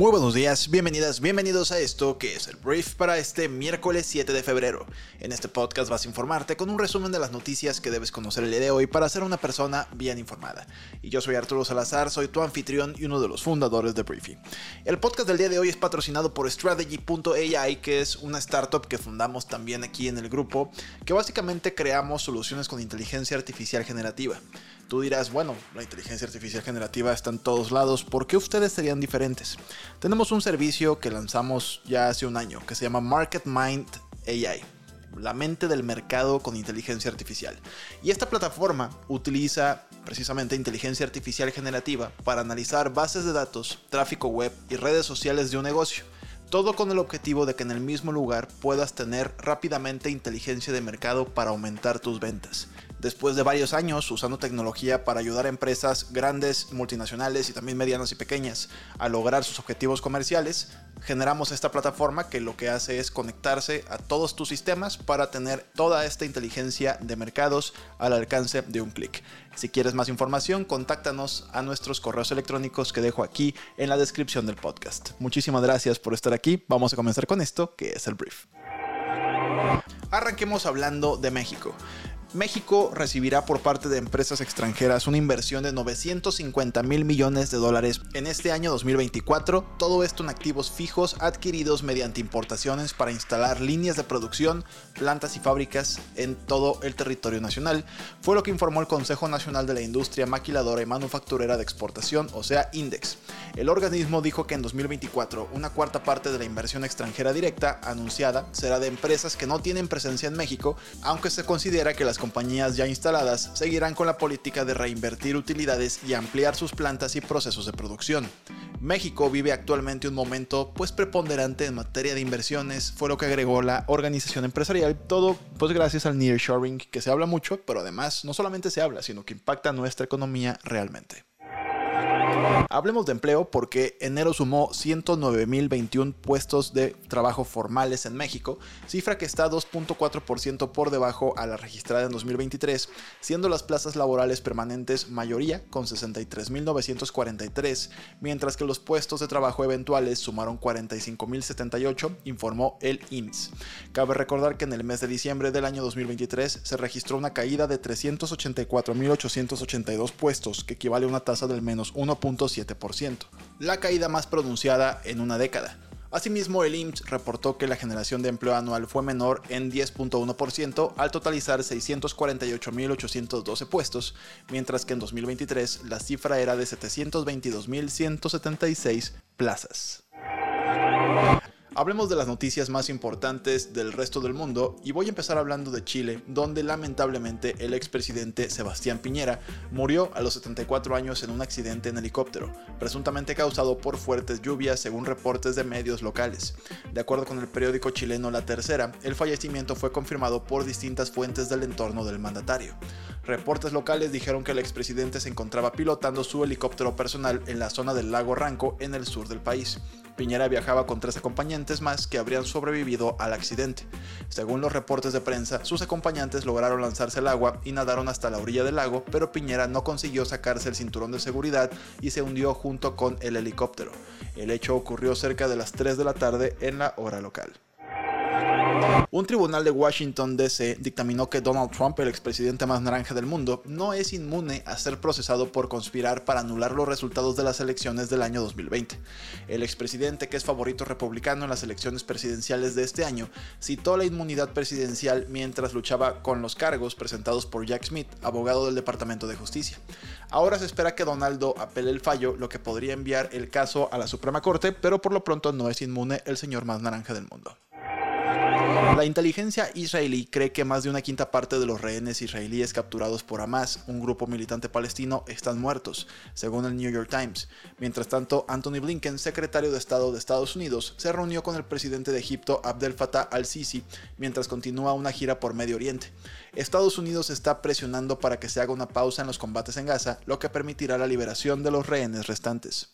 Muy buenos días, bienvenidas, bienvenidos a esto que es el brief para este miércoles 7 de febrero. En este podcast vas a informarte con un resumen de las noticias que debes conocer el día de hoy para ser una persona bien informada. Y yo soy Arturo Salazar, soy tu anfitrión y uno de los fundadores de Briefing. El podcast del día de hoy es patrocinado por Strategy.ai, que es una startup que fundamos también aquí en el grupo, que básicamente creamos soluciones con inteligencia artificial generativa. Tú dirás, bueno, la inteligencia artificial generativa está en todos lados, ¿por qué ustedes serían diferentes? Tenemos un servicio que lanzamos ya hace un año que se llama Market Mind AI la mente del mercado con inteligencia artificial. Y esta plataforma utiliza precisamente inteligencia artificial generativa para analizar bases de datos, tráfico web y redes sociales de un negocio. Todo con el objetivo de que en el mismo lugar puedas tener rápidamente inteligencia de mercado para aumentar tus ventas después de varios años usando tecnología para ayudar a empresas grandes, multinacionales y también medianas y pequeñas a lograr sus objetivos comerciales, generamos esta plataforma que lo que hace es conectarse a todos tus sistemas para tener toda esta inteligencia de mercados al alcance de un clic. Si quieres más información, contáctanos a nuestros correos electrónicos que dejo aquí en la descripción del podcast. Muchísimas gracias por estar aquí. Vamos a comenzar con esto, que es el brief. Arranquemos hablando de México. México recibirá por parte de empresas extranjeras una inversión de 950 mil millones de dólares en este año 2024, todo esto en activos fijos adquiridos mediante importaciones para instalar líneas de producción, plantas y fábricas en todo el territorio nacional, fue lo que informó el Consejo Nacional de la Industria Maquiladora y Manufacturera de Exportación, o sea, INDEX. El organismo dijo que en 2024 una cuarta parte de la inversión extranjera directa anunciada será de empresas que no tienen presencia en México, aunque se considera que las compañías ya instaladas seguirán con la política de reinvertir utilidades y ampliar sus plantas y procesos de producción. México vive actualmente un momento pues preponderante en materia de inversiones, fue lo que agregó la organización empresarial, todo pues gracias al nearshoring que se habla mucho, pero además no solamente se habla, sino que impacta nuestra economía realmente. Hablemos de empleo porque enero sumó 109.021 puestos de trabajo formales en México, cifra que está 2.4% por debajo a la registrada en 2023, siendo las plazas laborales permanentes mayoría con 63.943, mientras que los puestos de trabajo eventuales sumaron 45.078, informó el IMSS. Cabe recordar que en el mes de diciembre del año 2023 se registró una caída de 384.882 puestos, que equivale a una tasa del menos 1 la caída más pronunciada en una década. Asimismo, el IMSS reportó que la generación de empleo anual fue menor en 10.1% al totalizar 648.812 puestos, mientras que en 2023 la cifra era de 722.176 plazas. Hablemos de las noticias más importantes del resto del mundo y voy a empezar hablando de Chile, donde lamentablemente el expresidente Sebastián Piñera murió a los 74 años en un accidente en helicóptero, presuntamente causado por fuertes lluvias según reportes de medios locales. De acuerdo con el periódico chileno La Tercera, el fallecimiento fue confirmado por distintas fuentes del entorno del mandatario. Reportes locales dijeron que el expresidente se encontraba pilotando su helicóptero personal en la zona del lago Ranco en el sur del país. Piñera viajaba con tres acompañantes más que habrían sobrevivido al accidente. Según los reportes de prensa, sus acompañantes lograron lanzarse al agua y nadaron hasta la orilla del lago, pero Piñera no consiguió sacarse el cinturón de seguridad y se hundió junto con el helicóptero. El hecho ocurrió cerca de las 3 de la tarde en la hora local. Un tribunal de Washington DC dictaminó que Donald Trump, el expresidente más naranja del mundo, no es inmune a ser procesado por conspirar para anular los resultados de las elecciones del año 2020. El expresidente, que es favorito republicano en las elecciones presidenciales de este año, citó la inmunidad presidencial mientras luchaba con los cargos presentados por Jack Smith, abogado del Departamento de Justicia. Ahora se espera que Donaldo apele el fallo, lo que podría enviar el caso a la Suprema Corte, pero por lo pronto no es inmune el señor más naranja del mundo. La inteligencia israelí cree que más de una quinta parte de los rehenes israelíes capturados por Hamas, un grupo militante palestino, están muertos, según el New York Times. Mientras tanto, Anthony Blinken, secretario de Estado de Estados Unidos, se reunió con el presidente de Egipto, Abdel Fattah al-Sisi, mientras continúa una gira por Medio Oriente. Estados Unidos está presionando para que se haga una pausa en los combates en Gaza, lo que permitirá la liberación de los rehenes restantes.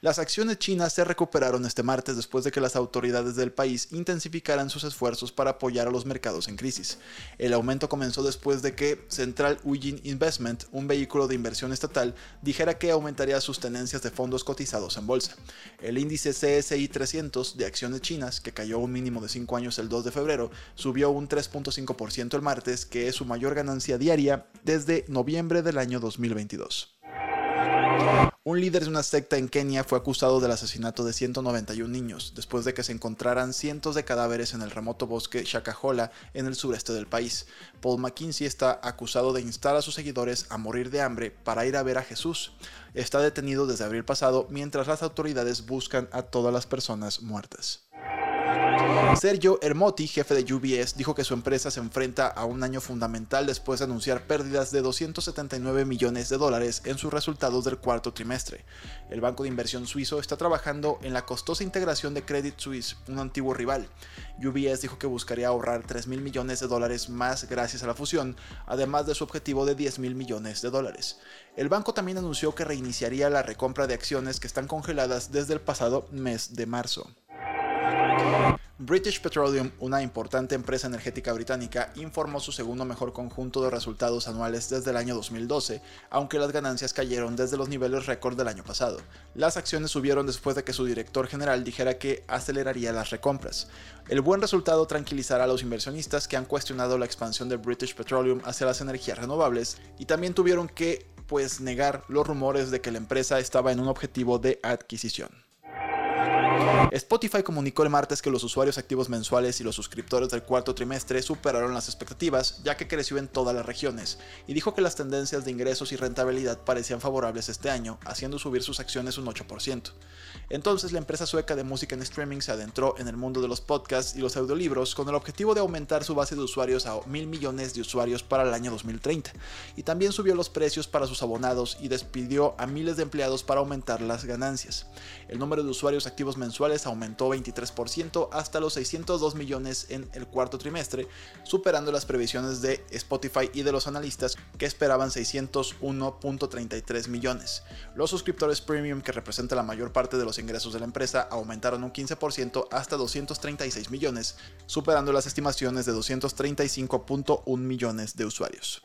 Las acciones chinas se recuperaron este martes después de que las autoridades del país intensificaran sus esfuerzos para apoyar a los mercados en crisis. El aumento comenzó después de que Central Huijin Investment, un vehículo de inversión estatal, dijera que aumentaría sus tenencias de fondos cotizados en bolsa. El índice CSI 300 de acciones chinas, que cayó un mínimo de 5 años el 2 de febrero, subió un 3.5% el martes, que es su mayor ganancia diaria desde noviembre del año 2022. Un líder de una secta en Kenia fue acusado del asesinato de 191 niños, después de que se encontraran cientos de cadáveres en el remoto bosque Shakahola en el sureste del país. Paul McKinsey está acusado de instar a sus seguidores a morir de hambre para ir a ver a Jesús. Está detenido desde abril pasado mientras las autoridades buscan a todas las personas muertas. Sergio Hermotti, jefe de UBS, dijo que su empresa se enfrenta a un año fundamental después de anunciar pérdidas de 279 millones de dólares en sus resultados del cuarto trimestre. El banco de inversión suizo está trabajando en la costosa integración de Credit Suisse, un antiguo rival. UBS dijo que buscaría ahorrar 3 mil millones de dólares más gracias a la fusión, además de su objetivo de 10 mil millones de dólares. El banco también anunció que reiniciaría la recompra de acciones que están congeladas desde el pasado mes de marzo. British Petroleum, una importante empresa energética británica, informó su segundo mejor conjunto de resultados anuales desde el año 2012, aunque las ganancias cayeron desde los niveles récord del año pasado. Las acciones subieron después de que su director general dijera que aceleraría las recompras. El buen resultado tranquilizará a los inversionistas que han cuestionado la expansión de British Petroleum hacia las energías renovables y también tuvieron que pues negar los rumores de que la empresa estaba en un objetivo de adquisición. Spotify comunicó el martes que los usuarios activos mensuales y los suscriptores del cuarto trimestre superaron las expectativas, ya que creció en todas las regiones, y dijo que las tendencias de ingresos y rentabilidad parecían favorables este año, haciendo subir sus acciones un 8%. Entonces la empresa sueca de música en streaming se adentró en el mundo de los podcasts y los audiolibros con el objetivo de aumentar su base de usuarios a mil millones de usuarios para el año 2030, y también subió los precios para sus abonados y despidió a miles de empleados para aumentar las ganancias. El número de usuarios activos mensuales aumentó 23% hasta los 602 millones en el cuarto trimestre, superando las previsiones de Spotify y de los analistas que esperaban 601.33 millones. Los suscriptores premium, que representan la mayor parte de los ingresos de la empresa, aumentaron un 15% hasta 236 millones, superando las estimaciones de 235.1 millones de usuarios.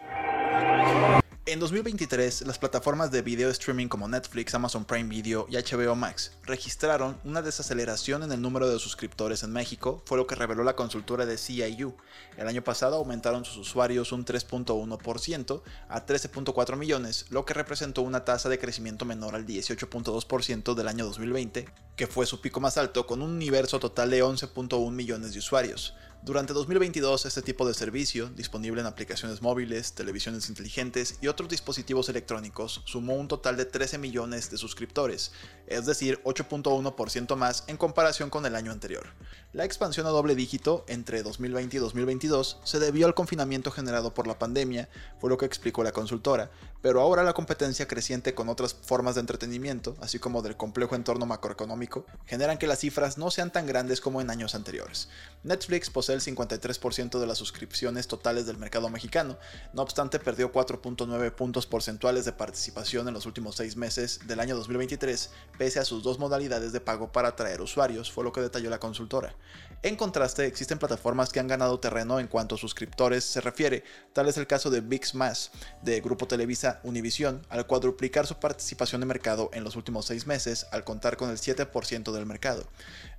En 2023, las plataformas de video streaming como Netflix, Amazon Prime Video y HBO Max registraron una desaceleración en el número de suscriptores en México, fue lo que reveló la consultora de CIU. El año pasado aumentaron sus usuarios un 3.1% a 13.4 millones, lo que representó una tasa de crecimiento menor al 18.2% del año 2020, que fue su pico más alto con un universo total de 11.1 millones de usuarios. Durante 2022, este tipo de servicio, disponible en aplicaciones móviles, televisiones inteligentes y otros dispositivos electrónicos, sumó un total de 13 millones de suscriptores, es decir, 8.1% más en comparación con el año anterior. La expansión a doble dígito entre 2020 y 2022 se debió al confinamiento generado por la pandemia, fue lo que explicó la consultora, pero ahora la competencia creciente con otras formas de entretenimiento, así como del complejo entorno macroeconómico, generan que las cifras no sean tan grandes como en años anteriores. Netflix posee el 53% de las suscripciones totales del mercado mexicano, no obstante perdió 4.9 puntos porcentuales de participación en los últimos seis meses del año 2023, pese a sus dos modalidades de pago para atraer usuarios, fue lo que detalló la consultora. En contraste, existen plataformas que han ganado terreno en cuanto a suscriptores se refiere, tal es el caso de VIX de Grupo Televisa Univision, al cuadruplicar su participación de mercado en los últimos seis meses, al contar con el 7% del mercado.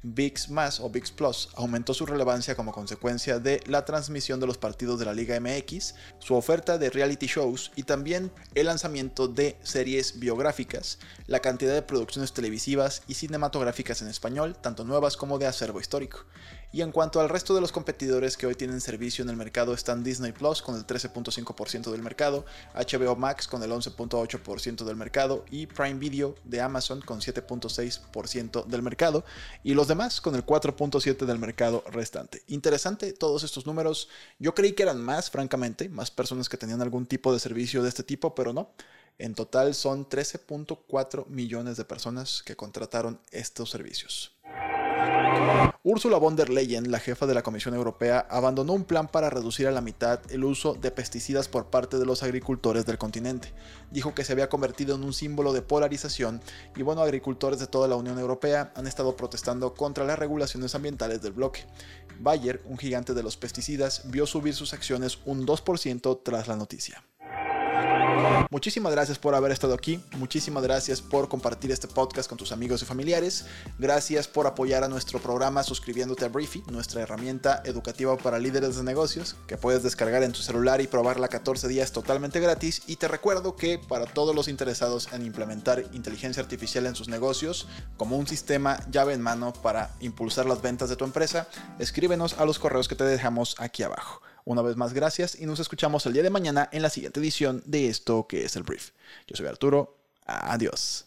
VIX o VIX Plus aumentó su relevancia como consecuencia de la transmisión de los partidos de la Liga MX, su oferta de reality shows y también el lanzamiento de series biográficas, la cantidad de producciones televisivas y cinematográficas en español, tanto nuevas como de acervo histórico. Y en cuanto al resto de los competidores que hoy tienen servicio en el mercado están Disney Plus con el 13.5% del mercado, HBO Max con el 11.8% del mercado y Prime Video de Amazon con 7.6% del mercado y los demás con el 4.7% del mercado restante. Interesante todos estos números. Yo creí que eran más, francamente, más personas que tenían algún tipo de servicio de este tipo, pero no. En total son 13.4 millones de personas que contrataron estos servicios. Ursula von der Leyen, la jefa de la Comisión Europea, abandonó un plan para reducir a la mitad el uso de pesticidas por parte de los agricultores del continente. Dijo que se había convertido en un símbolo de polarización y bueno, agricultores de toda la Unión Europea han estado protestando contra las regulaciones ambientales del bloque. Bayer, un gigante de los pesticidas, vio subir sus acciones un 2% tras la noticia. Muchísimas gracias por haber estado aquí, muchísimas gracias por compartir este podcast con tus amigos y familiares, gracias por apoyar a nuestro programa suscribiéndote a Briefy, nuestra herramienta educativa para líderes de negocios, que puedes descargar en tu celular y probarla 14 días totalmente gratis. Y te recuerdo que para todos los interesados en implementar inteligencia artificial en sus negocios, como un sistema llave en mano para impulsar las ventas de tu empresa, escríbenos a los correos que te dejamos aquí abajo. Una vez más, gracias y nos escuchamos el día de mañana en la siguiente edición de esto que es el brief. Yo soy Arturo. Adiós.